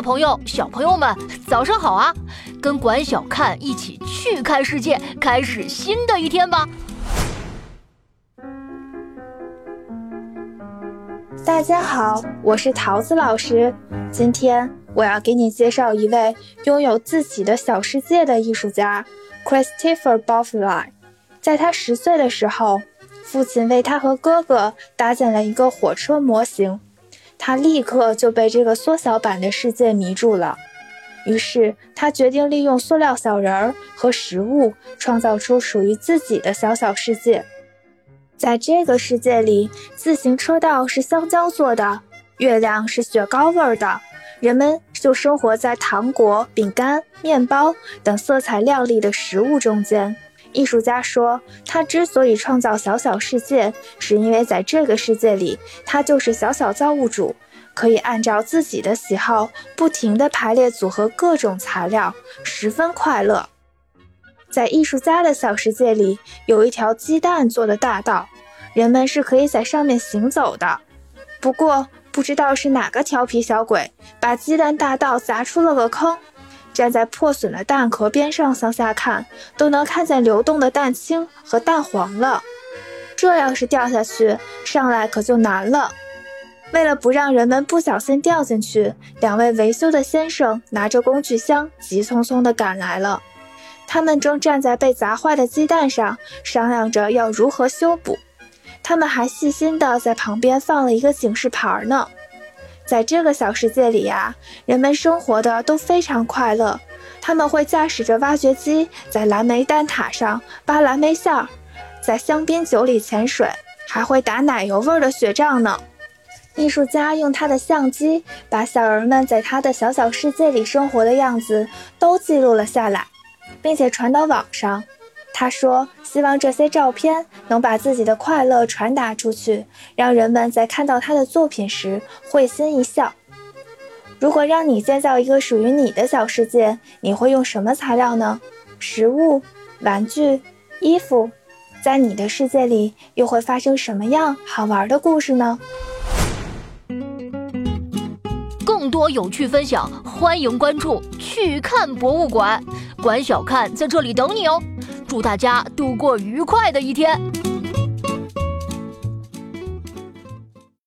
朋友、小朋友们，早上好啊！跟管小看一起去看世界，开始新的一天吧！大家好，我是桃子老师。今天我要给你介绍一位拥有自己的小世界的艺术家 Christopher b o f f l y 在他十岁的时候，父亲为他和哥哥搭建了一个火车模型。他立刻就被这个缩小版的世界迷住了，于是他决定利用塑料小人儿和食物，创造出属于自己的小小世界。在这个世界里，自行车道是香蕉做的，月亮是雪糕味儿的，人们就生活在糖果、饼干、面包等色彩亮丽的食物中间。艺术家说，他之所以创造小小世界，是因为在这个世界里，他就是小小造物主，可以按照自己的喜好不停地排列组合各种材料，十分快乐。在艺术家的小世界里，有一条鸡蛋做的大道，人们是可以在上面行走的。不过，不知道是哪个调皮小鬼，把鸡蛋大道砸出了个坑。站在破损的蛋壳边上向下看，都能看见流动的蛋清和蛋黄了。这要是掉下去，上来可就难了。为了不让人们不小心掉进去，两位维修的先生拿着工具箱，急匆匆地赶来了。他们正站在被砸坏的鸡蛋上，商量着要如何修补。他们还细心地在旁边放了一个警示牌呢。在这个小世界里呀，人们生活的都非常快乐。他们会驾驶着挖掘机在蓝莓蛋挞上扒蓝莓馅儿，在香槟酒里潜水，还会打奶油味的雪仗呢。艺术家用他的相机把小人们在他的小小世界里生活的样子都记录了下来，并且传到网上。他说：“希望这些照片能把自己的快乐传达出去，让人们在看到他的作品时会心一笑。”如果让你建造一个属于你的小世界，你会用什么材料呢？食物、玩具、衣服，在你的世界里又会发生什么样好玩的故事呢？更多有趣分享，欢迎关注“去看博物馆”，管小看在这里等你哦。祝大家度过愉快的一天。